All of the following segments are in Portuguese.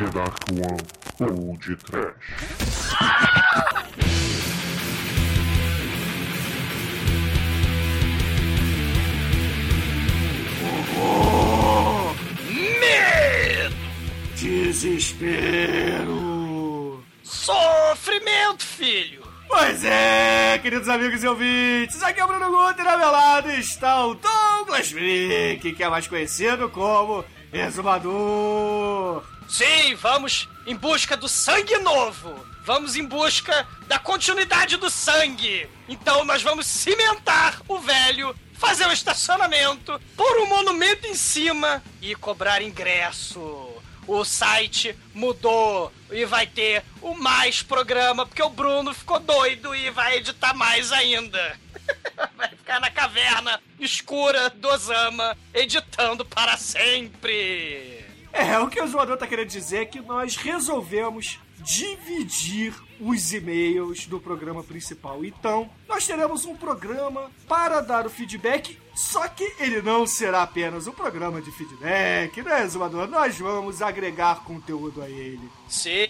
The Dark One ou de Trash. Medo! Desespero! Sofrimento, filho! Pois é, queridos amigos e ouvintes, aqui é o Bruno Guter, ao meu lado está o Douglas Freak, que é mais conhecido como Exumador. Sim, vamos em busca do sangue novo. Vamos em busca da continuidade do sangue. Então nós vamos cimentar o velho, fazer um estacionamento, pôr um monumento em cima e cobrar ingresso. O site mudou e vai ter o mais programa, porque o Bruno ficou doido e vai editar mais ainda. Vai ficar na caverna escura do Osama, editando para sempre. É, o que o zoador tá querendo dizer é que nós resolvemos dividir os e-mails do programa principal. Então, nós teremos um programa para dar o feedback, só que ele não será apenas um programa de feedback, né, zoador? Nós vamos agregar conteúdo a ele. Sim,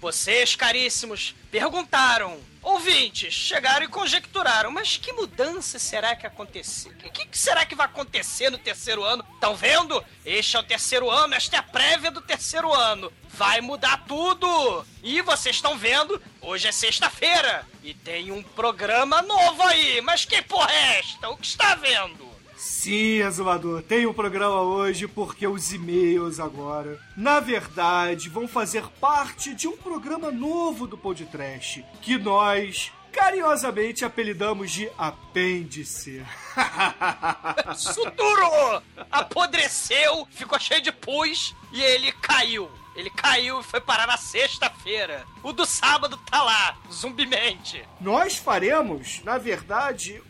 vocês, caríssimos, perguntaram. Ouvintes, chegaram e conjecturaram, mas que mudança será que aconteceu? O que, que será que vai acontecer no terceiro ano? Estão vendo? Este é o terceiro ano, esta é a prévia do terceiro ano. Vai mudar tudo! E vocês estão vendo, hoje é sexta-feira e tem um programa novo aí. Mas que porra é esta? O que está vendo? Sim, Azumador, tem um programa hoje porque os e-mails agora, na verdade, vão fazer parte de um programa novo do Podcast que nós carinhosamente apelidamos de Apêndice. Suturou! Apodreceu, ficou cheio de pus e ele caiu. Ele caiu e foi parar na sexta-feira. O do sábado tá lá, zumbimente. Nós faremos, na verdade,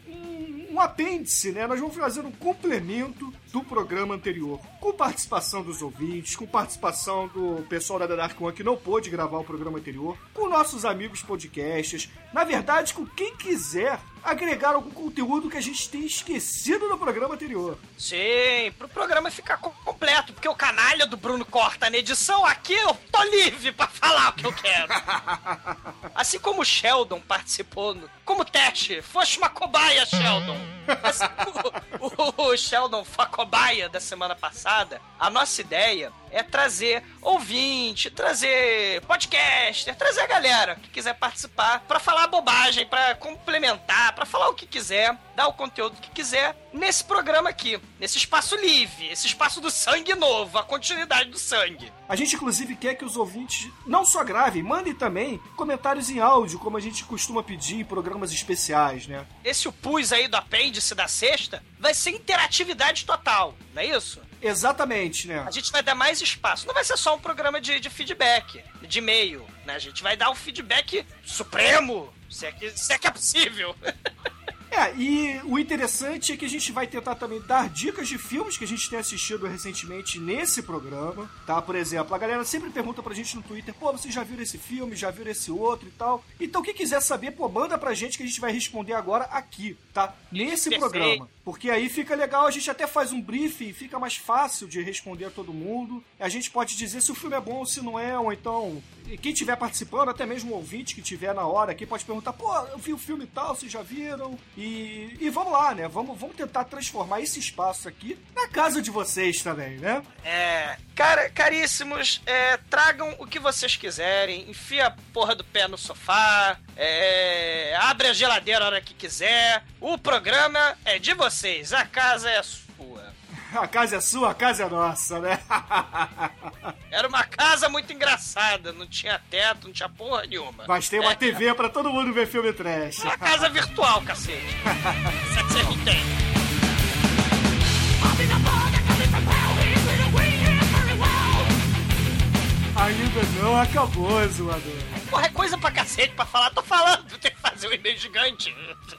um, apêndice, né? Nós vamos fazer um complemento do programa anterior. Com participação dos ouvintes, com participação do pessoal da The Dark One que não pôde gravar o programa anterior, com nossos amigos podcasters, na verdade, com quem quiser agregar algum conteúdo que a gente tenha esquecido no programa anterior. Sim, pro programa ficar co- completo, porque o canalha do Bruno corta na edição, aqui eu tô livre pra falar o que eu quero. Assim como o Sheldon participou no- como teste, foste uma cobaia, Sheldon. Assim como o, o Sheldon foi cobaia da semana passada, a nossa ideia é trazer ouvinte, trazer podcaster, trazer a galera que quiser participar pra falar bobagem, pra complementar, pra falar o que quiser, dar o conteúdo que quiser nesse programa aqui, nesse espaço livre, esse espaço do sangue novo, a continuidade do sangue. A gente, inclusive, quer que os ouvintes não só gravem, mandem também comentários em áudio, como a gente costuma pedir em programas especiais, né? Esse o pus aí do apêndice da sexta vai ser interatividade total, não é isso? Exatamente, né? A gente vai dar mais espaço. Não vai ser só um programa de, de feedback, de e-mail, né? A gente vai dar um feedback supremo, se é que, se é, que é possível. É, e o interessante é que a gente vai tentar também dar dicas de filmes que a gente tem assistido recentemente nesse programa, tá? Por exemplo, a galera sempre pergunta pra gente no Twitter, pô, vocês já viram esse filme, já viram esse outro e tal. Então, quem quiser saber, pô, manda pra gente que a gente vai responder agora aqui, tá? Nesse Perfeito. programa. Porque aí fica legal, a gente até faz um briefing, fica mais fácil de responder a todo mundo. A gente pode dizer se o filme é bom ou se não é, ou então quem estiver participando, até mesmo o ouvinte que estiver na hora aqui, pode perguntar, pô, eu vi o filme tal, vocês já viram? E, e vamos lá, né? Vamos, vamos tentar transformar esse espaço aqui na casa de vocês também, né? É. Cara, caríssimos, é, tragam o que vocês quiserem, enfia a porra do pé no sofá, é, abre a geladeira a hora que quiser. O programa é de vocês, a casa é sua. A casa é sua, a casa é nossa, né? Era uma casa muito engraçada, não tinha teto, não tinha porra nenhuma. Mas tem uma É, TV pra todo mundo ver filme trash. Uma casa virtual, cacete. Vocês não têm. Ainda não acabou, zoador. Porra, é coisa pra cacete pra falar. Tô falando, tem que fazer um e-mail gigante.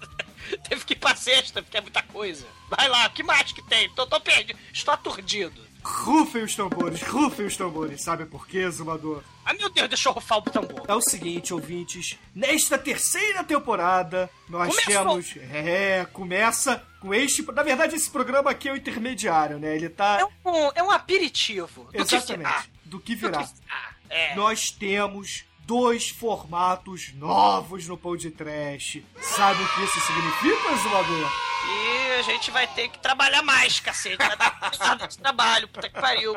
Teve que ir pra sexta, porque é muita coisa. Vai lá, o que mais que tem? Tô, tô perdido. Estou aturdido. Rufem os tambores, rufem os tambores. Sabe por quê, Zumador? Ah, meu Deus, deixa eu rufar o tambor. É o seguinte, ouvintes. Nesta terceira temporada, nós Começou. temos. É, começa com este. Na verdade, esse programa aqui é o intermediário, né? Ele tá. É um, é um aperitivo. Do Exatamente. Do que do virá. que- ah, é. Nós temos dois formatos novos no Pão de Trash. Sabe o que isso significa, Zumador? E a gente vai ter que trabalhar mais, cacete. Vai dar esse trabalho, puta que pariu.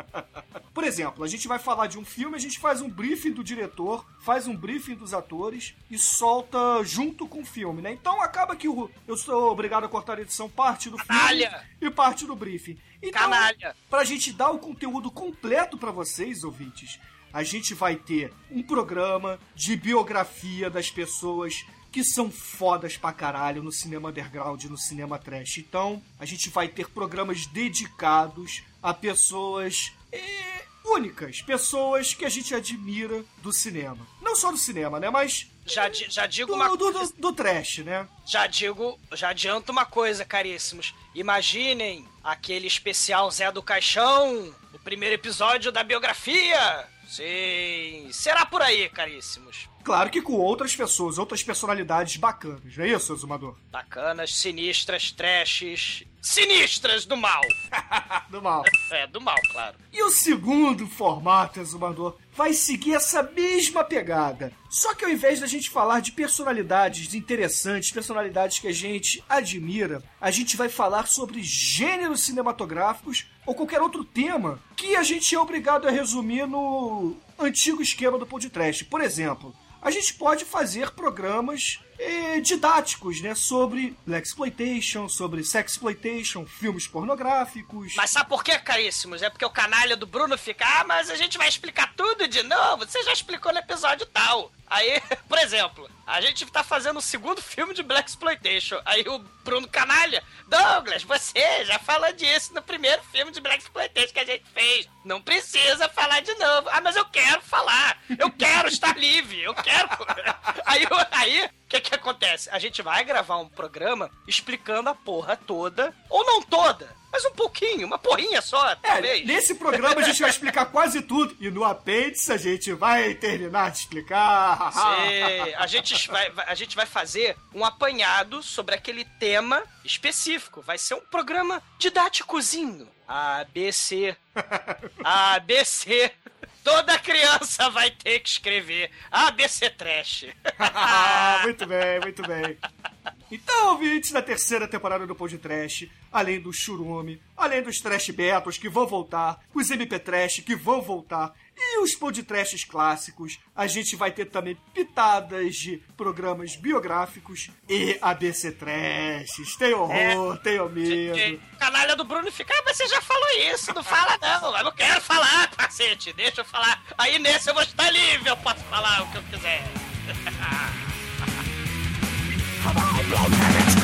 Por exemplo, a gente vai falar de um filme, a gente faz um briefing do diretor, faz um briefing dos atores e solta junto com o filme, né? Então acaba que o- eu sou obrigado a cortar a edição parte do filme Canalha! e parte do briefing. Então, Canalha! pra gente dar o conteúdo completo pra vocês, ouvintes, a gente vai ter um programa de biografia das pessoas que são fodas pra caralho no cinema underground, no cinema trash. Então, a gente vai ter programas dedicados a pessoas eh, únicas, pessoas que a gente admira do cinema. Não só do cinema, né? Mas Já, já digo do, uma do, coisa. do, do trash, né? Já digo, já adianto uma coisa, caríssimos. Imaginem aquele especial Zé do Caixão, o primeiro episódio da biografia. Sim, será por aí, caríssimos. Claro que com outras pessoas, outras personalidades bacanas, não é isso, Exumador? Bacanas, sinistras, trashes, sinistras do mal. Do mal. É, do mal, claro. E o segundo formato, Exumador, vai seguir essa mesma pegada. Só que ao invés da gente falar de personalidades interessantes, personalidades que a gente admira, a gente vai falar sobre gêneros cinematográficos ou qualquer outro tema que a gente é obrigado a resumir no antigo esquema do podcast. Por exemplo, a gente pode fazer programas eh, didáticos, né, sobre black exploitation, sobre sex exploitation, filmes pornográficos. Mas sabe por quê, caríssimos? É porque o canalha do Bruno fica, ah, mas a gente vai explicar tudo de novo. Você já explicou no episódio tal. Aí, por exemplo, a gente tá fazendo o segundo filme de Black Exploitation. Aí o Bruno Canalha, Douglas, você já falou disso no primeiro filme de Black Exploitation que a gente fez. Não precisa falar de novo. Ah, mas eu quero falar. Eu quero estar livre. Eu quero. Aí, aí, o que que acontece? A gente vai gravar um programa explicando a porra toda, ou não toda, mas um pouquinho, uma porrinha só, É, talvez. nesse programa a gente vai explicar quase tudo. E no apêndice a gente vai terminar de explicar. Sim, a gente, vai, vai- a gente vai fazer um apanhado sobre aquele tema específico. Vai ser um programa didáticozinho. A, B, C. A, B, C. Toda criança vai ter que escrever A, B, C Trash. Ah, muito bem, muito bem. Então, ouvintes da terceira temporada do Pod Trash, além do Churume, além dos Trash Battles que vão voltar, os MP Trash que vão voltar, e os Pod Trashes clássicos, a gente vai ter também pitadas de programas biográficos e ABC Trashes. Tem horror, tem medo. Canalha do Bruno fica, ah, mas você já falou isso, não fala não. Eu não quero falar, cacete, deixa eu falar. Aí nesse eu vou estar livre, eu posso falar o que eu quiser. Só que a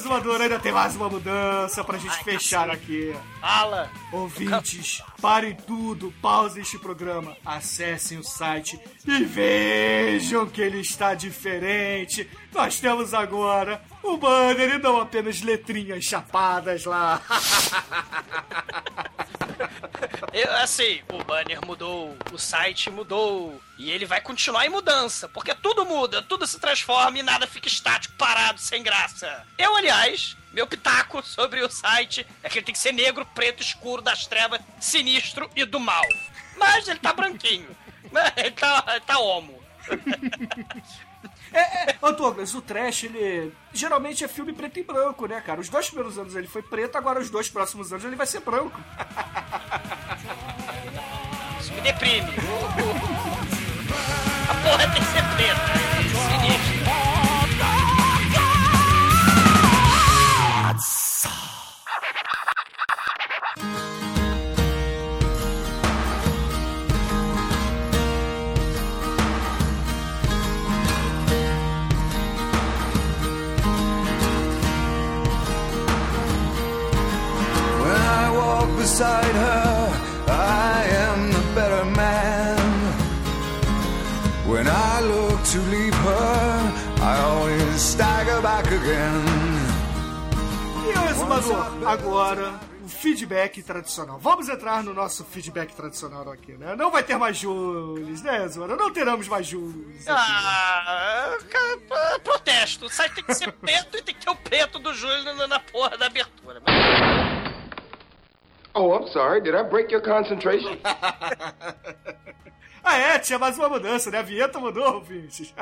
zoadora ainda tem mais uma mudança pra gente fechar aqui. Fala. Ouvintes, parem tudo, pausem este programa, acessem o site e vejam que ele está diferente. Nós temos agora o banner e não apenas letrinhas chapadas lá. Eu, assim, o banner mudou, o site mudou, e ele vai continuar em mudança, porque tudo muda, tudo se transforma e nada fica estático, parado, sem graça. Eu, aliás, meu pitaco sobre o site é que ele tem que ser negro, preto, escuro, das trevas, sinistro e do mal. Mas ele tá branquinho. Ele tá, ele tá homo. É, é, ô Douglas, o trash, ele geralmente é filme preto e branco, né, cara? Os dois primeiros anos ele foi preto, agora os dois próximos anos ele vai ser branco. Isso me deprime. A porra tem que ser preta. Agora o feedback tradicional. Vamos entrar no nosso feedback tradicional aqui, né? Não vai ter mais Jules, né, Exumador? Não teremos mais Jules. Ah, cara, protesto. Sai, tem que ser preto e tem que ter o preto do Júlio na, na porra da abertura. Oh, I'm sorry. Did I break your concentration? ah, é, tinha mais uma mudança, né? A vinheta mudou, ouvintes.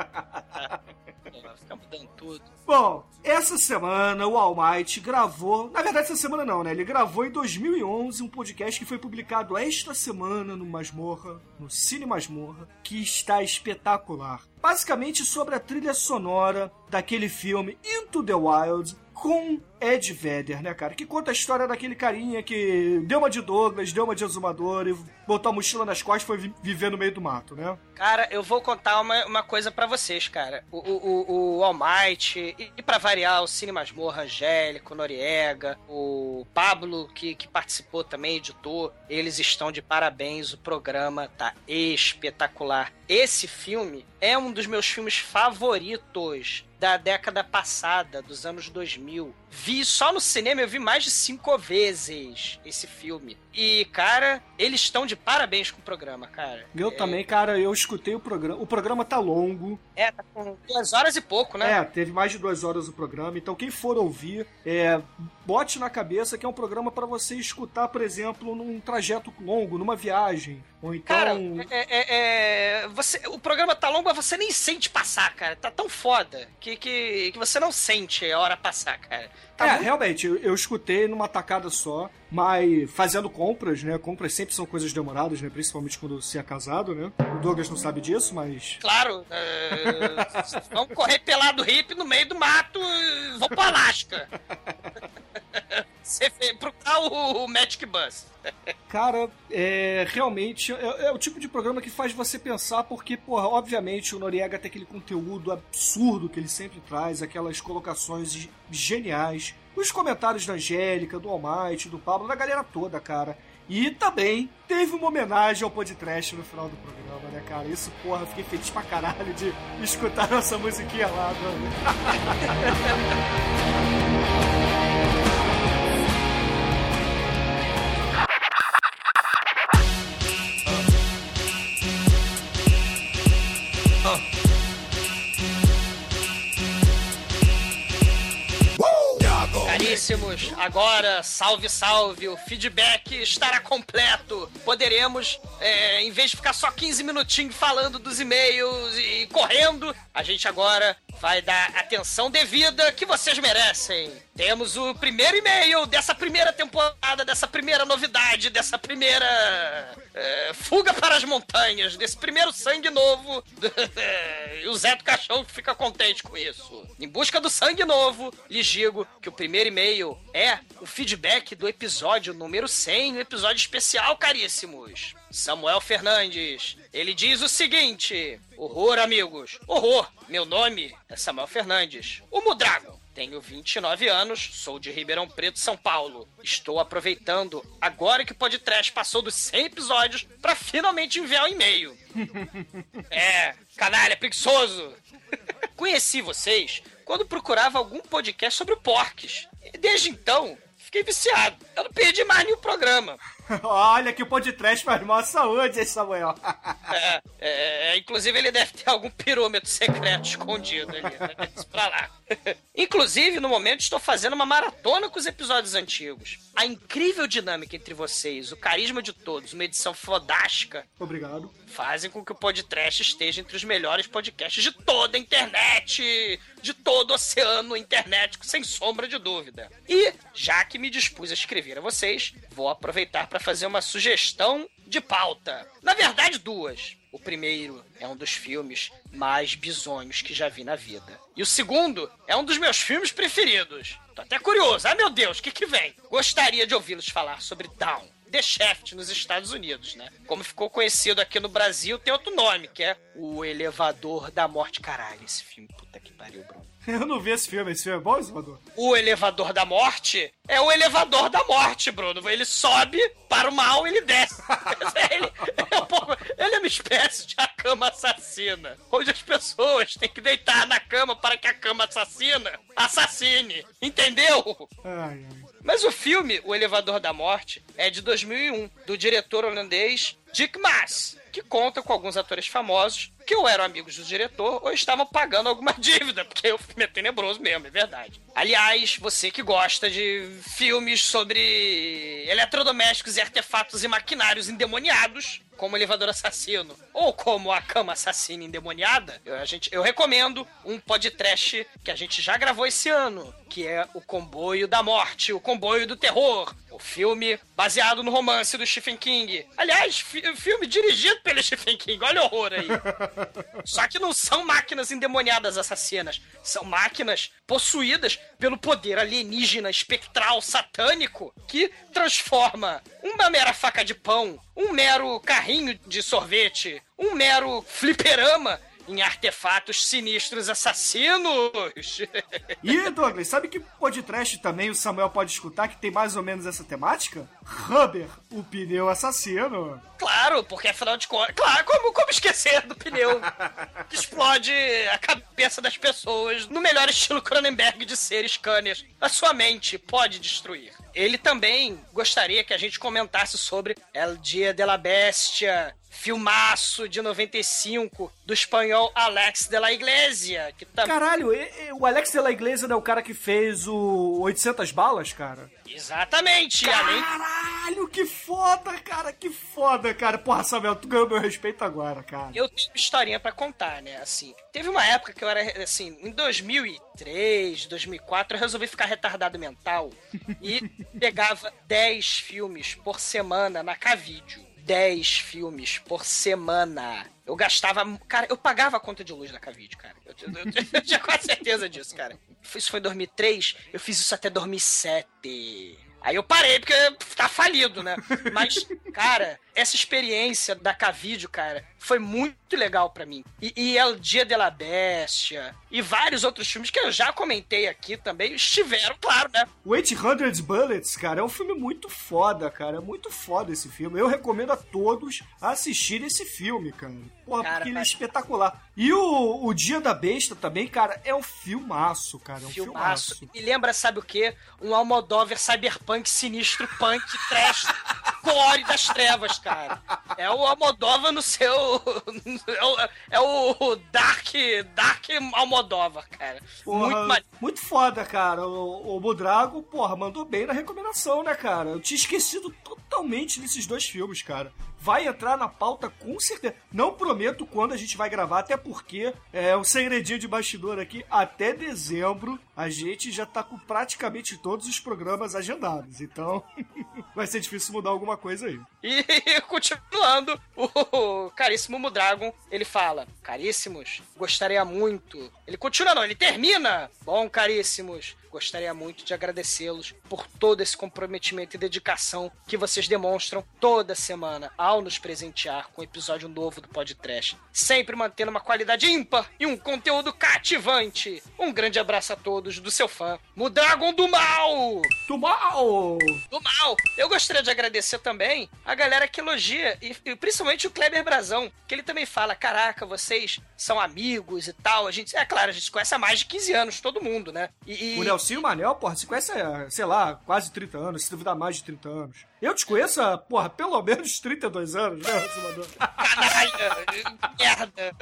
Fica mudando tudo. Bom, essa semana o All Might gravou. Na verdade, essa semana não, né? Ele gravou em 2011 um podcast que foi publicado esta semana no Masmorra, no Cine Masmorra, que está espetacular. Basicamente sobre a trilha sonora daquele filme Into the Wild com Ed Vedder, né, cara? Que conta a história daquele carinha que deu uma de Douglas, deu uma de exumador e botou a mochila nas costas e foi viver no meio do mato, né? Cara, eu vou contar uma, uma coisa para vocês, cara. O, o, o All Might, e, e para variar, o Cine Masmorra, Angélico, Noriega, o Pablo, que, que participou também, editor, eles estão de parabéns. O programa tá espetacular. Esse filme é um dos meus filmes favoritos da década passada, dos anos 2000. Vi só no cinema, eu vi mais de cinco vezes esse filme. E, cara, eles estão de parabéns com o programa, cara. Eu é... também, cara, eu escutei o programa. O programa tá longo. É, tá com duas horas e pouco, né? É, teve mais de duas horas o programa. Então, quem for ouvir, é, bote na cabeça que é um programa para você escutar, por exemplo, num trajeto longo, numa viagem. Ou então. Cara, é, é, é, você, o programa tá longo, mas você nem sente passar, cara. Tá tão foda que, que, que você não sente a hora passar, cara. Tá é, muito... realmente, eu, eu, escutei numa tacada só, mas fazendo compras, né? Compras sempre são coisas demoradas, né? Principalmente quando se é casado, né? O Douglas não sabe disso, mas. Claro! É... vamos correr pelado hippie no meio do mato e vou pro Alasca. Você procurar o, o Magic Bus. Cara, é realmente é, é, o tipo de programa que faz você pensar, porque, porra, obviamente o Noriega tem aquele conteúdo absurdo que ele sempre traz, aquelas colocações geniais, os comentários da Angélica, do Almighty, do Pablo, da galera toda, cara. E também teve uma homenagem ao podcast no final do programa, né, cara? Isso, porra, fiquei feliz pra caralho de escutar nossa musiquinha lá, mano. Caríssimos, agora, salve, salve, o feedback estará completo. Poderemos, é, em vez de ficar só 15 minutinhos falando dos e-mails e correndo, a gente agora vai dar atenção devida que vocês merecem. Temos o primeiro e-mail dessa primeira temporada, dessa primeira novidade, dessa primeira é, fuga para as montanhas, desse primeiro sangue novo. e o Zé do Caixão fica contente com isso. Em busca do sangue novo, lhes digo que o primeiro e-mail é o feedback do episódio número 100, um episódio especial, caríssimos. Samuel Fernandes. Ele diz o seguinte: Horror, amigos. Horror. Meu nome é Samuel Fernandes. O Mudragon. Tenho 29 anos, sou de Ribeirão Preto, São Paulo. Estou aproveitando, agora que o podcast passou dos 100 episódios, para finalmente enviar um e-mail. é, canalha, preguiçoso. Conheci vocês quando procurava algum podcast sobre porques. E desde então, fiquei viciado. Eu não perdi mais nenhum programa. Olha que o podcast faz mal saúde, hein, Samuel? é, é, inclusive ele deve ter algum pirômetro secreto escondido ali. Né? Isso pra lá. inclusive, no momento, estou fazendo uma maratona com os episódios antigos. A incrível dinâmica entre vocês, o carisma de todos, uma edição fodástica. Obrigado. Fazem com que o podcast esteja entre os melhores podcasts de toda a internet, de todo o oceano internet, sem sombra de dúvida. E, já que me dispus a escrever a vocês, vou aproveitar para fazer uma sugestão de pauta. Na verdade, duas. O primeiro é um dos filmes mais bizonhos que já vi na vida. E o segundo é um dos meus filmes preferidos. Tô até curioso. Ah, meu Deus, o que que vem? Gostaria de ouvi-los falar sobre Down. The Shaft nos Estados Unidos, né? Como ficou conhecido aqui no Brasil, tem outro nome, que é O Elevador da Morte. Caralho, esse filme, puta que pariu, Bruno. Eu não vi esse filme. Esse filme é bom, Elevador? O Elevador da Morte é o Elevador da Morte, Bruno. Ele sobe para o mal e ele desce. ele, é um pouco, ele é uma espécie de cama assassina, onde as pessoas têm que deitar na cama para que a cama assassina assassine. Entendeu? Ai, ai. Mas o filme, O Elevador da Morte, é de 2001, do diretor holandês Dick Maas, que conta com alguns atores famosos que ou eram amigos do diretor ou estavam pagando alguma dívida, porque o filme é tenebroso mesmo, é verdade. Aliás, você que gosta de filmes sobre eletrodomésticos e artefatos e maquinários endemoniados, como elevador assassino ou como a cama assassina endemoniada, eu, a gente, eu recomendo um podcast que a gente já gravou esse ano, que é o Comboio da Morte, o Comboio do Terror, o filme baseado no romance do Stephen King. Aliás, fi filme dirigido pelo Stephen King, olha o horror aí. Só que não são máquinas endemoniadas assassinas, são máquinas possuídas pelo poder alienígena espectral satânico que transforma uma mera faca de pão, um mero carrinho de sorvete, um mero fliperama em artefatos sinistros assassinos. E, Douglas, sabe que podcast também o Samuel pode escutar que tem mais ou menos essa temática? Rubber, o pneu assassino. Claro, porque afinal de contas. Claro, como, como esquecer do pneu que explode a cabeça das pessoas no melhor estilo Cronenberg de ser Scanners? A sua mente pode destruir. Ele também gostaria que a gente comentasse sobre El Dia de la Bestia, filmaço de 95 do espanhol Alex de la Iglesia. Que tá... Caralho, o Alex de la Iglesia não é o cara que fez o 800 balas, cara? Exatamente, além Caralho, que foda, cara, que foda, cara. Porra, Samuel, tu ganhou meu respeito agora, cara. Eu tenho uma historinha pra contar, né? Assim, teve uma época que eu era, assim, em 2003, 2004, eu resolvi ficar retardado mental e pegava 10 filmes por semana na Cavídeo. 10 filmes por semana. Eu gastava. Cara, eu pagava a conta de luz da Cavídeo, cara. Eu, eu- eu- eu tinha quase certeza disso, cara. Isso foi em 2003, eu fiz isso até 2007. Aí eu parei, porque tá falido, né? Mas, cara, essa experiência da Cavídeo, cara, foi muito legal pra mim. E, e El Dia de la Bestia e vários outros filmes que eu já comentei aqui também estiveram, claro, né? O 800 Bullets, cara, é um filme muito foda, cara. É muito foda esse filme. Eu recomendo a todos assistirem esse filme, cara. Porra, Cara, porque ele é espetacular. E o, o Dia da Besta também, cara, é um filmaço, cara. É um Filmaço. filmaço. E lembra, sabe o quê? Um Almodóvar cyberpunk sinistro, punk, trash, core das trevas, cara. É o Almodóvar no seu... É o, é o Dark, Dark Almodóvar, cara. Porra, Muito maneiro. muito foda, cara. O, o Budrago, porra, mandou bem na recomendação, né, cara? Eu tinha esquecido totalmente desses dois filmes, cara. Vai entrar na pauta com certeza. Não prometo quando a gente vai gravar, até porque é um segredinho de bastidor aqui. Até dezembro a gente já tá com praticamente todos os programas agendados. Então vai ser difícil mudar alguma coisa aí. E continuando, o caríssimo Mudragon, ele fala: Caríssimos, gostaria muito. Ele continua, não, ele termina. Bom, caríssimos, gostaria muito de agradecê-los por todo esse comprometimento e dedicação que vocês demonstram toda semana ao nos presentear com um episódio novo do podcast. Sempre mantendo uma qualidade ímpar e um conteúdo cativante. Um grande abraço a todos do seu fã, Mudragon do Mal! Do mal! do mal. Eu gostaria de agradecer também a galera que elogia, e, e principalmente o Kleber Brazão, que ele também fala: caraca, vocês são amigos e tal. A gente, é claro, a gente conhece há mais de 15 anos, todo mundo, né? E, e- Nelsinho Manel, porra, se conhece, há, sei lá, quase 30 anos, se duvidar mais de 30 anos. Eu te conheço há, porra, pelo menos 32 anos, né, Simador? canalha, merda.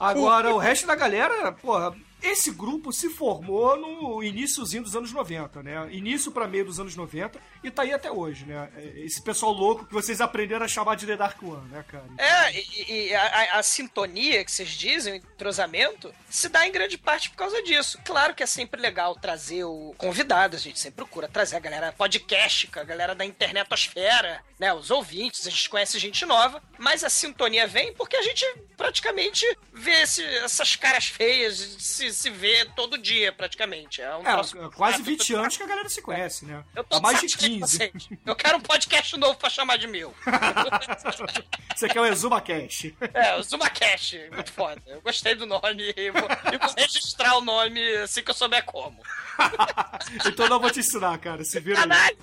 Agora, o resto da galera, porra, esse grupo se formou no iníciozinho dos anos 90, né? Início pra meio dos anos 90 e tá aí até hoje, né? Esse pessoal louco que vocês aprenderam a chamar de The Dark One, né, cara? É, e, e a, a- a sintonia que vocês dizem, o entrosamento, se dá em grande parte por causa disso. Claro que é sempre legal trazer o convidado, a gente sempre procura trazer a galera podcastica, a galera da internetosfera, né, os ouvintes, a gente conhece gente nova, mas a sintonia vem porque a gente praticamente vê esse- essas caras feias, esses se vê todo dia, praticamente. É, um É, troço quase chato. 20 anos que a galera se conhece, né? Eu tô Há mais de satisfeito com 15. vocês. Eu quero um podcast novo pra chamar de meu. Você quer o Exuma Cash. É, o ZumaCast, muito foda. Eu gostei do nome e vou, e vou registrar o nome assim que eu souber como. então não vou te ensinar, cara. Se vira aí. Canalha!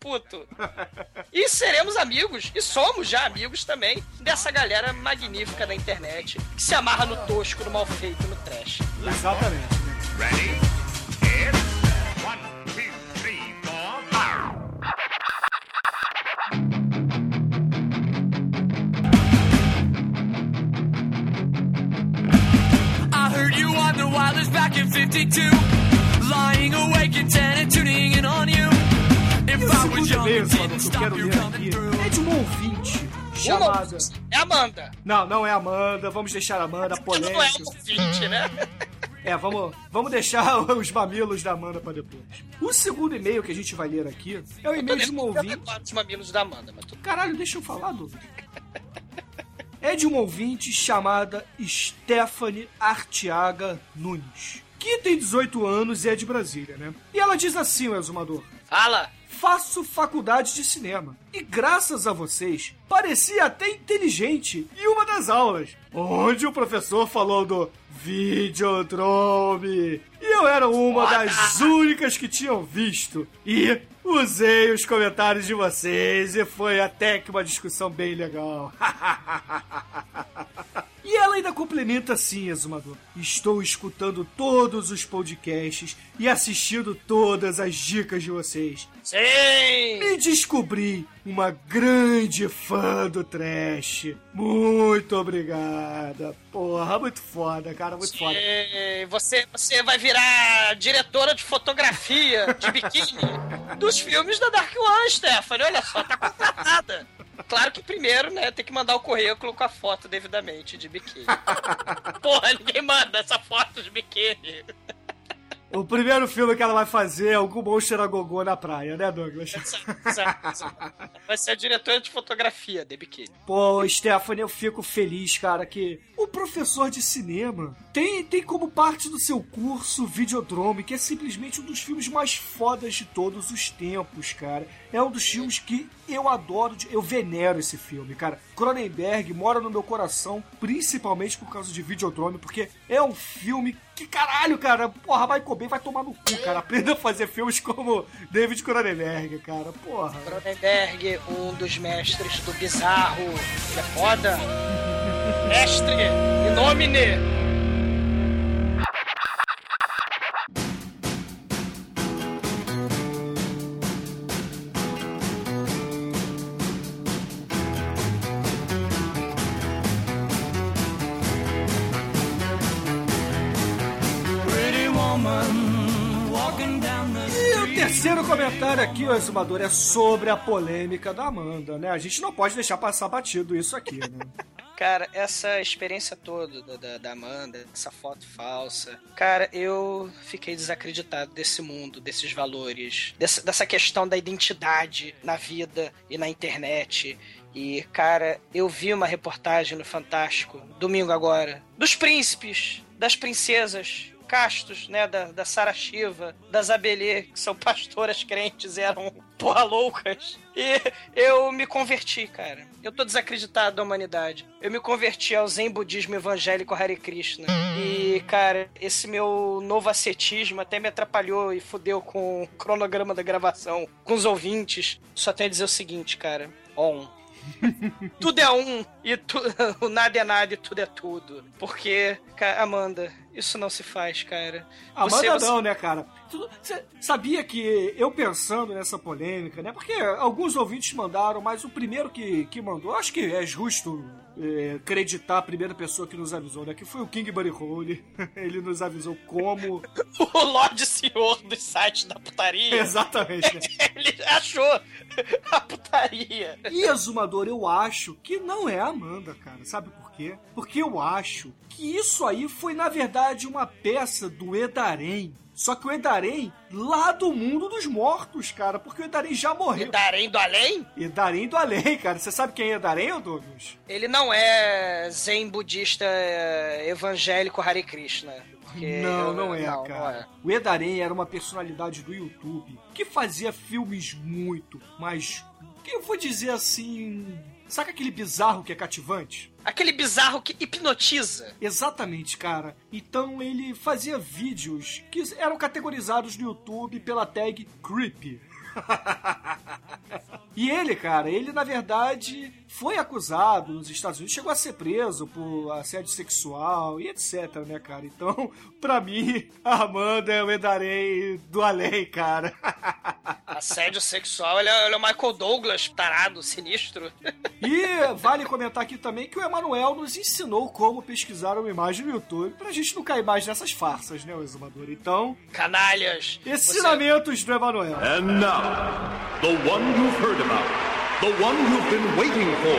Puto. E seremos amigos, e somos já amigos também, dessa galera magnífica da internet que se amarra no tosco, no mal feito, no trash. Exatamente. Ready? Hit. One, two, three, four, five. I heard you on the wireless back in 52. Lying awake at 10 and tuning in on you. If E o I was young Salvador, didn't stop you coming through. é de uma ouvinte chamada. é Amanda. Não, não é Amanda. Vamos deixar a Amanda Não é polêmica. um ouvinte, né? É, vamos, vamos deixar os mamilos da Amanda pra depois. O segundo e-mail que a gente vai ler aqui é o e-mail de Eu ouvinte. os mamilos da Amanda, mas tudo Caralho, deixa eu falar, Douglas. É de uma ouvinte chamada Stephanie Artiaga Nunes, que tem 18 anos e é de Brasília, né? E ela diz assim, o exumador. Fala. Faço faculdade de cinema. E graças a vocês, parecia até inteligente em uma das aulas, onde o professor falou do Videodrome. E eu era uma das únicas que tinham visto. E usei os comentários de vocês e foi até que uma discussão bem legal. E ela ainda complementa assim, Exumador. Estou escutando todos os podcasts e assistindo todas as dicas de vocês. Sim! E descobri uma grande fã do trash. Muito obrigada. Porra, muito foda, cara, muito foda. Sim, Você, você vai virar diretora de fotografia de biquíni dos filmes da Dark One, Stephanie. Olha só, tá contratada. Claro que primeiro, né, tem que mandar o currículo com a foto devidamente de biquíni. Porra, ninguém manda essa foto de biquíni. O primeiro filme que ela vai fazer é algum monstro a gogô na praia, né, Douglas? Vai ser a diretora de fotografia de biquíni. Pô, Stephanie, eu fico feliz, cara, que o professor de cinema tem, tem como parte do seu curso Videodrome, que é simplesmente um dos filmes mais fodas de todos os tempos, cara. É um dos filmes que eu adoro, eu venero esse filme, cara. Cronenberg mora no meu coração, principalmente por causa de Videodrome, porque é um filme que, caralho, cara, porra, Michael Bay vai tomar no cu, cara. Aprenda a fazer filmes como David Cronenberg, cara, porra. Cronenberg, um dos mestres do bizarro. Ele é foda. Mestre, em comentário aqui, ô Exumador, é sobre a polêmica da Amanda, né? A gente não pode deixar passar batido isso aqui, né? Cara, essa experiência toda da, da, da Amanda, essa foto falsa, cara, eu fiquei desacreditado desse mundo, desses valores, dessa, dessa questão da identidade na vida e na internet. E, cara, eu vi uma reportagem no Fantástico, domingo agora, dos príncipes, das princesas, castos, né, da, da Sara Shiva, das Abelê, que são pastoras crentes e eram porra loucas. E eu me converti, cara. Eu tô desacreditado da humanidade. Eu me converti ao Zen budismo evangélico Hare Krishna. E, cara, esse meu novo ascetismo até me atrapalhou e fudeu com o cronograma da gravação, com os ouvintes. Só tenho a dizer o seguinte, cara. On. tudo é um e tu, o nada é nada e tudo é tudo. Porque, ca- Amanda, isso não se faz, cara. Amanda Você- você- não, né, cara? Você sabia que eu pensando nessa polêmica, né? Porque alguns ouvintes mandaram, mas o primeiro que, que mandou, acho que é justo é, acreditar a primeira pessoa que nos avisou, né? Que foi o King Buddy Hole. Ele nos avisou como. O Lorde Senhor dos sites da putaria. Exatamente. né? Ele achou a putaria. E Exumador, eu acho que não é a Amanda, cara. Sabe por quê? Porque eu acho que isso aí foi, na verdade, uma peça do Edarém Só que o Edarém lá do mundo dos mortos, cara, porque o Edarém já morreu. Darém do além? Edarém do além, cara. Você sabe quem é Edarém, ô Douglas? Ele não é zen budista é, evangélico Hare Krishna. Não, eu- não é, não, cara. não é. O Edarém era uma personalidade do YouTube que fazia filmes muito, mas que eu vou dizer assim, saca aquele bizarro que é cativante? Aquele bizarro que hipnotiza. Exatamente, cara. Então ele fazia vídeos que eram categorizados no YouTube pela tag Creepy. e ele, cara, ele na verdade foi acusado nos Estados Unidos, chegou a ser preso por assédio sexual e etc, né, cara? Então, pra mim, a Amanda é o Edarei do além, cara. Assédio sexual, ele é, ele é o Michael Douglas, tarado, sinistro. E vale comentar aqui também que o Emanuel nos ensinou como pesquisar uma imagem no YouTube pra gente não cair mais nessas farsas, né, o exumador? Então, Canalhas. Você- ensinamentos do Emanuel. And now, the one you've heard about, the one you've been waiting for,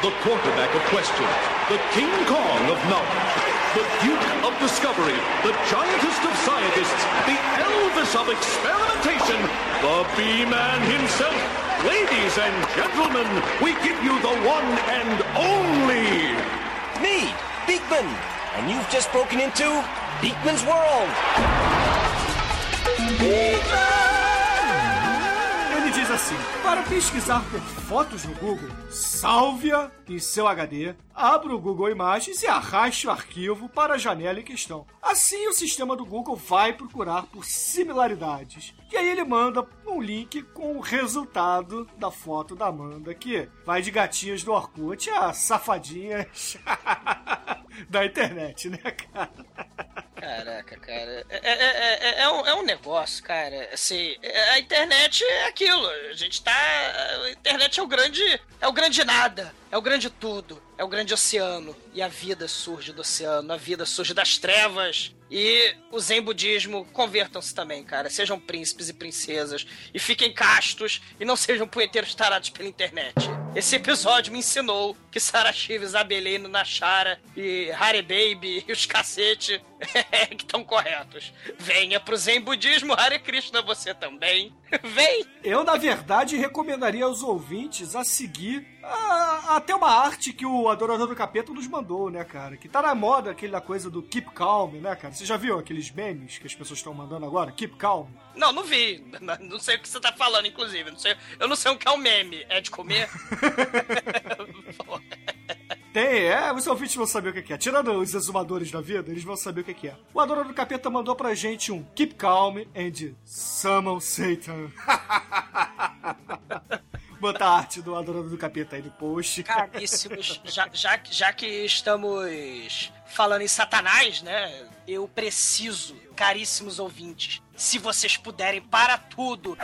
the quarterback of questions, the King Kong of knowledge, the Duke of discovery, the giantest of scientists, the Elvis of experimentation, the B-Man himself. Ladies and gentlemen, we give you the one and only Me, Beekman. And you've just broken into Beekman's World. Ele diz assim: para pesquisar por fotos no Google, salve-a em seu HD, abra o Google Imagens e arraste o arquivo para a janela em questão. Assim, o sistema do Google vai procurar por similaridades. E aí ele manda um link com o resultado da foto da Amanda, que vai de gatinhas do Orkut a safadinhas da internet, né, cara? Caraca, cara. É, é, é, é- é um, é um negócio, cara. Assim, é- a internet é aquilo. A gente tá. A internet é o grande. É o grande nada. É o grande tudo. É o grande oceano. E a vida surge do oceano. A vida surge das trevas. E o Zen Budismo, convertam-se também, cara. Sejam príncipes e princesas. E fiquem castos. E não sejam punheteiros tarados pela internet. Esse episódio me ensinou que Sarashiva, Isabelino, Nashara e Hare Baby e os cacete que estão corretos. Venha pro Zen Budismo, Hare Krishna, você também. Vem! Eu, na verdade, recomendaria aos ouvintes a seguir a- até uma arte que o Adorador do Capeta nos mandou, né, cara? Que tá na moda aquela coisa do Keep Calm, né, cara? Você já viu aqueles memes que as pessoas estão mandando agora? Keep Calm. Não, não vi. Não sei o que você tá falando, inclusive. Não sei, eu não sei o que é um meme. É de comer? Tem, é, os ouvintes vão saber o que é. Tirando os exumadores da vida, eles vão saber o que que é. O Adorador do Capeta mandou pra gente um Keep Calm and Summon Satan. Bota a arte do Adorador do Capeta aí no post. Caríssimos, já, já, já que estamos falando em Satanás, né? Eu preciso, caríssimos ouvintes, se vocês puderem, para tudo,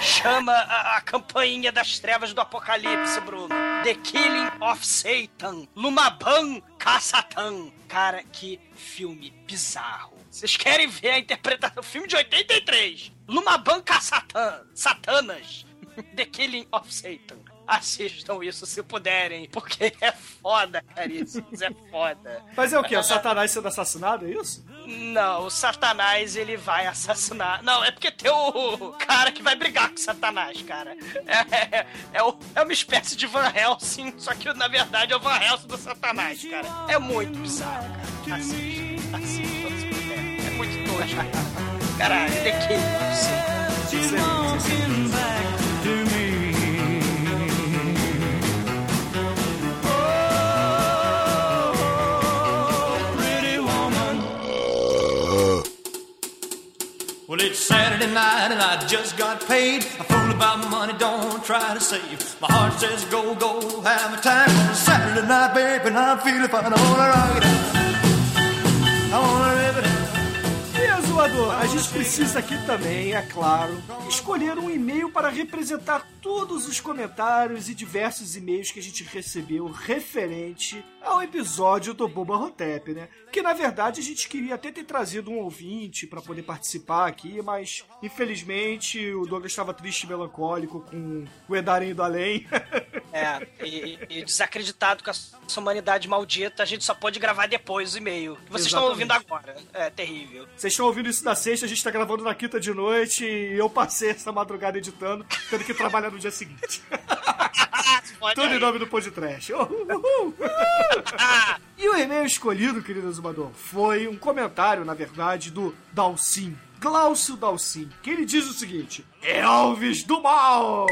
chama a, a campainha das trevas do Apocalipse, Bruno. The Killing of Satan, Lumaban Kassatan. Cara, que filme bizarro. Vocês querem ver a interpretação? Filme de 83. Lumaban Kassatan. Satanas. The Killing of Satan. Assistam isso se puderem, porque é foda, caríssimos, é foda. Mas é o quê? O Satanás sendo assassinado, é isso? Não, o Satanás ele vai assassinar. Não, é porque tem o cara que vai brigar com o Satanás, cara. É, é, é, o- é uma espécie de Van Helsing, só que na verdade é o Van Helsing do Satanás, cara. É muito bizarro, cara. Assista, assista se puder. É muito tosco. Caralho, The Killing of Satan. It's Saturday night and I just got paid. A fool about my money, don't try to save. My heart says go, go, have a time. It's Saturday night, baby, and I'm feeling fine. I wanna rock it out. I wanna rip it. E, A gente precisa aqui também, é claro, escolher um e-mail para representar todos os comentários e diversos e-mails que a gente recebeu referente ao episódio do Boba Hotep, né? Que na verdade a gente queria até ter trazido um ouvinte para poder participar aqui, mas infelizmente o Douglas estava triste e melancólico com o Edarim do Além. É, e, e desacreditado com essa humanidade maldita, a gente só pode gravar depois o e-mail. Vocês estão ouvindo agora. É terrível. Vocês estão ouvindo isso na sexta, a gente tá gravando na quinta de noite e eu passei essa madrugada editando, tendo que trabalhar no dia seguinte. Tudo em nome do podcast. Uhul, uhul. e o e-mail escolhido, querido Zumador, foi um comentário, na verdade, do Dalcin. Glaucio Dalcin, que ele diz o seguinte: Elvis do mal!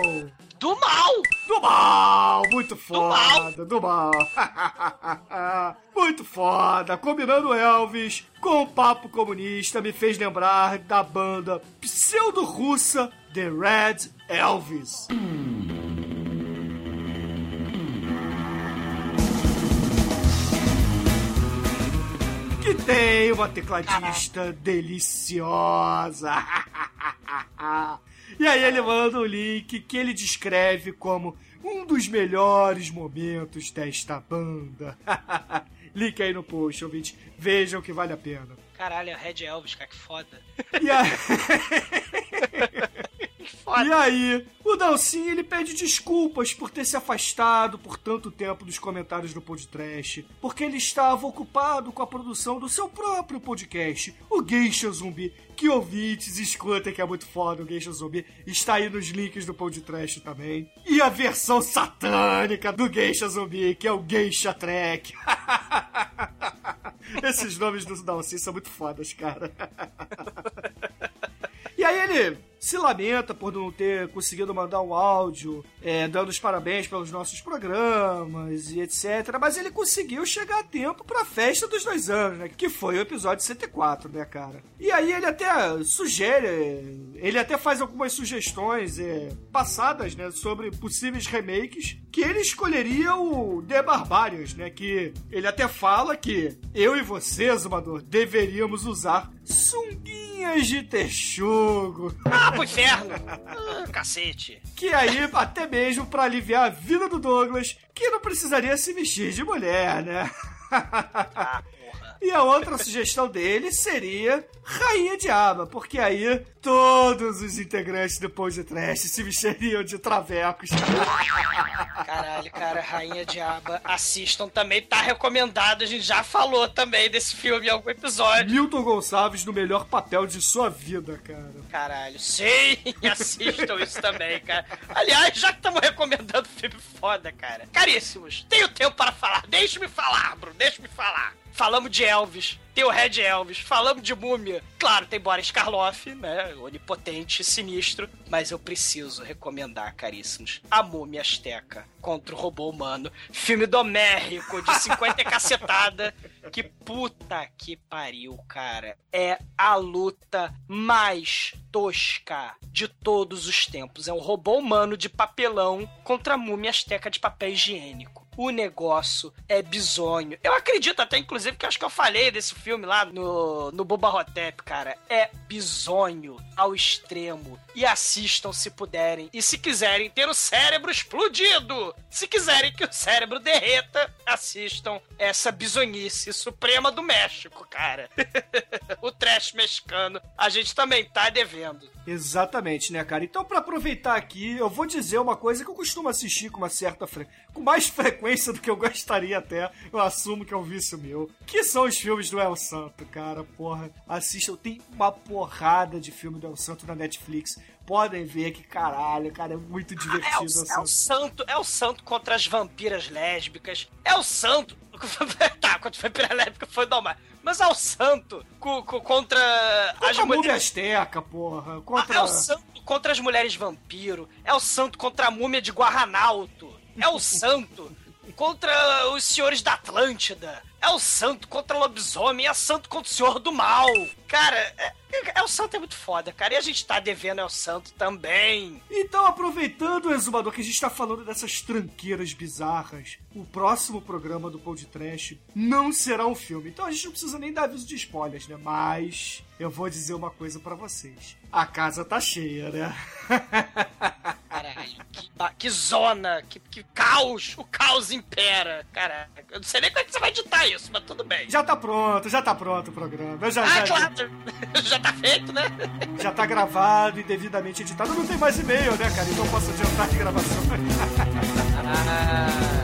Do mal! Do mal! Muito foda, do mal! Muito foda! Combinando Elvis com o papo comunista me fez lembrar da banda pseudo-russa The Red Elvis. que tem uma tecladista deliciosa. e aí ele manda o link que ele descreve como um dos melhores momentos desta banda. link aí no post, ouvinte. Vejam que vale a pena. Caralho, é o Red Elvis, cara, que foda. E Que foda. e aí o Dalcin ele pede desculpas por ter se afastado por tanto tempo dos comentários do podcast, porque ele estava ocupado com a produção do seu próprio podcast, o Geisha Zumbi, que ouvintes escutem que é muito foda o Geisha Zumbi, está aí nos links do podcast também. E a versão satânica do Geisha Zumbi, que é o Geisha Trek. Esses nomes do Dalcin são muito fodas, cara. E aí ele se lamenta por não ter conseguido mandar um áudio é, dando os parabéns pelos nossos programas e etc. Mas ele conseguiu chegar a tempo pra festa dos dois anos, né? Que foi o episódio 104, né, cara? E aí ele até sugere, ele até faz algumas sugestões é, passadas, né? Sobre possíveis remakes que ele escolheria o The Barbarians, né? Que ele até fala que eu e você, Zumador, deveríamos usar sunguinhas de texugo. Ah, pro inferno! Ah, cacete. Que aí, até mesmo pra aliviar a vida do Douglas, que não precisaria se vestir de mulher, né? Ah. E a outra sugestão dele seria Rainha de Aba, porque aí todos os integrantes do podcast se vestiriam de travecos. Caralho, cara, Rainha Diaba, assistam também, tá recomendado, a gente já falou também desse filme em algum episódio. Milton Gonçalves no melhor papel de sua vida, cara. Caralho, sim, assistam isso também, cara. Aliás, já que estamos recomendando filme foda, cara. Caríssimos, tenho tempo para falar, deixe-me falar, Bruno, deixe-me falar. Falamos de Elvis, tem o Red Elvis, falamos de Múmia. Claro, tem Boris Karloff, né? Onipotente, sinistro. Mas eu preciso recomendar, caríssimos, A Múmia Azteca contra o Robô Humano. Filme domérico, de 50 e cacetada. Que puta que pariu, cara. É a luta mais tosca de todos os tempos. É um robô humano de papelão contra a múmia azteca de papel higiênico. O negócio é bizonho. Eu acredito até, inclusive, que acho que eu falei desse filme lá no, no Boba Hotep, cara. É bizonho ao extremo. E assistam se puderem. E se quiserem ter o cérebro explodido, se quiserem que o cérebro derreta, assistam essa bizonhice suprema do México, cara. o trash mexicano. A gente também tá devendo. Exatamente, né, cara? Então, pra aproveitar aqui, eu vou dizer uma coisa que eu costumo assistir com uma certa fre... com mais frequência do que eu gostaria até. Eu assumo que é um vício meu. Que são os filmes do El Santo, cara. Porra, assistam. Tem uma porrada de filme do El Santo na Netflix. Podem ver que caralho, cara, é muito É divertido. o, El é o Santo. é o santo contra as vampiras lésbicas. É o santo. tá, contra as vampiras lésbicas foi normal. Mas é o santo co- co- contra, as Contra a múmia mulheres. azteca, porra. É Contra... o santo contra as mulheres vampiro. É o santo contra a múmia de Guarranalto. É o santo contra os senhores da Atlântida. É o santo contra lobisomem. É o santo contra o senhor do mal. Cara, é, é o santo é muito foda, cara. E a gente tá devendo é o santo também. Então, aproveitando, Exumador, que a gente tá falando dessas tranqueiras bizarras, o próximo programa do Podcast não será um filme. Então a gente não precisa nem dar aviso de spoilers, né? Mas eu vou dizer uma coisa pra vocês. A casa tá cheia, né? Caralho. Que, que zona, que, que caos, o caos impera. Cara, eu não sei nem como é que você vai editar isso, mas tudo bem. Já tá pronto, já tá pronto o programa. Eu já, Ah, já, claro, já tá feito, né? já tá gravado e devidamente editado. Não tem mais e-mail, né, cara? Então eu posso adiantar de gravação. Ah,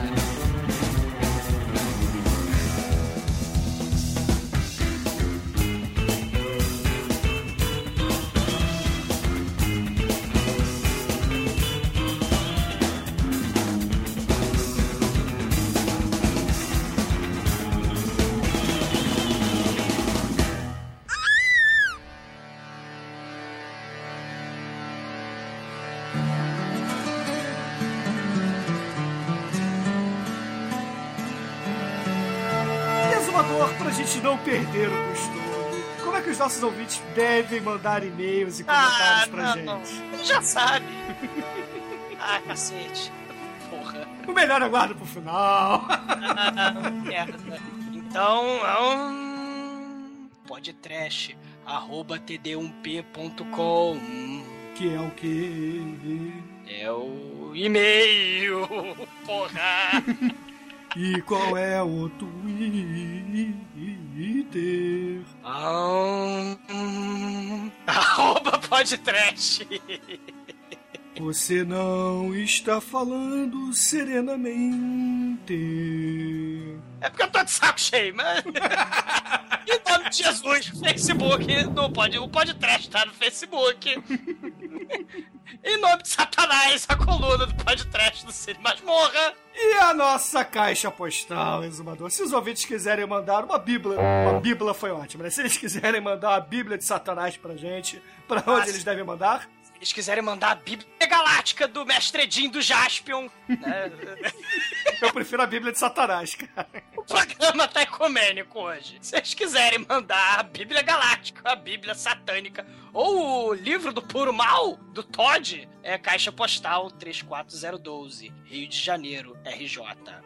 Não perder o costume. Como é que os nossos ouvintes devem mandar e-mails e comentários ah pra não, gente? não. Já sabe. ah, cacete. Porra. O melhor aguardo pro final. Ah, merda. Então, um, podcast, arroba td1p.com. que é o quê? É o e-mail, porra. E qual é o Twitter? Arroba podcast. Você não está falando serenamente. É porque eu tô de saco cheio, mas. em nome de Jesus, Facebook, no pod, o podcast tá no Facebook. em nome de Satanás, a coluna do podcast do Cine Masmorra. E a nossa caixa postal, exumador. Se os ouvintes quiserem mandar uma bíblia, uma bíblia foi ótima, né? Se eles quiserem mandar a bíblia de Satanás pra gente, pra onde Nossa. eles devem mandar? Se eles quiserem mandar a Bíblia Galáctica do Mestre Edinho do Jaspion, né? Eu prefiro a bíblia de Satanás, cara. O programa tá ecumênico hoje. Se eles quiserem mandar a Bíblia Galáctica, a Bíblia Satânica, ou o livro do Puro Mal, do Todd, é Caixa Postal 34012, Rio de Janeiro, RJ.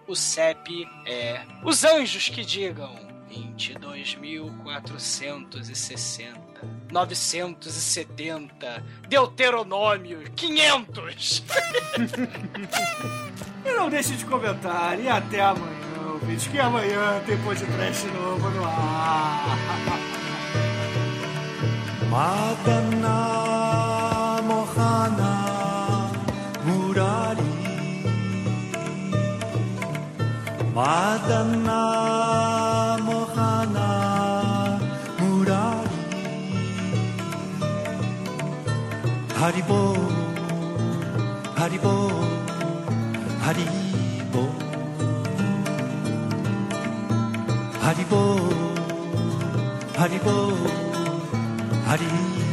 O CEP é Os Anjos que Digam 22.460. 970, Deuteronômio 500. E não deixe de comentar. E até amanhã, ouvintes, que amanhã tem podcast novo no ar. Madana Mohana Murari. Madana Mohana Murari. Haribo Haribo Haribo Haribo Haribo Madana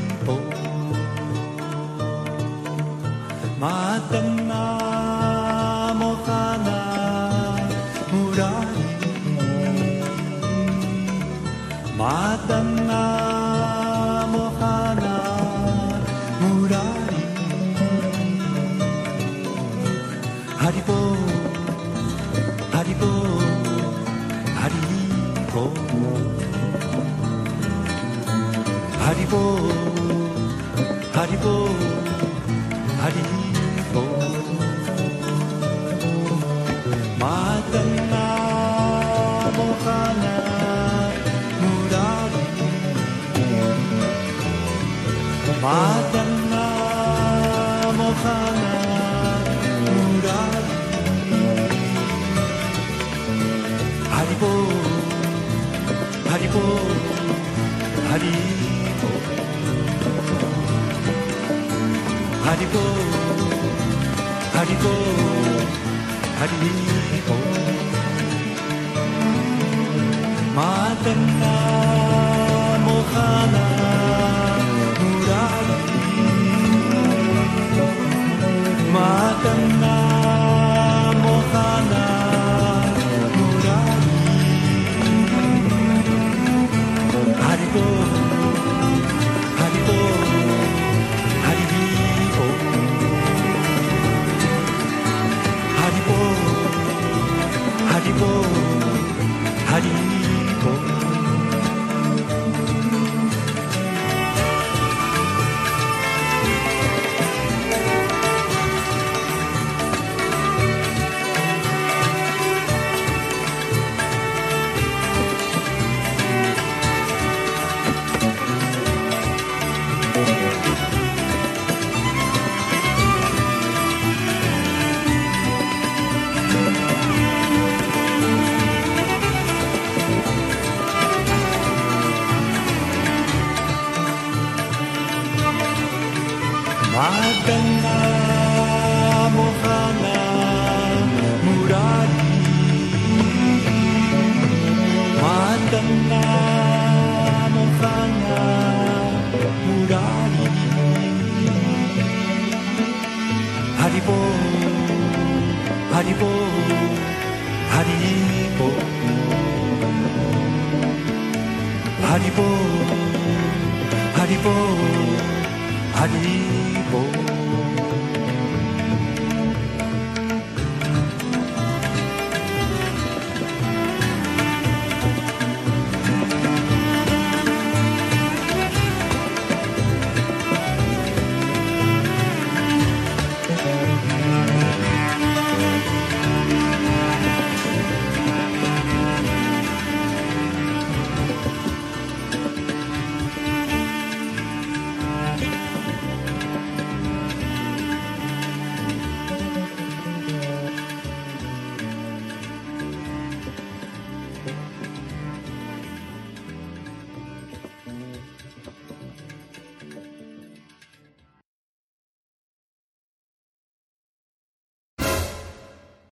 Haribo, Haribo. Madana Mohana Murari. Madana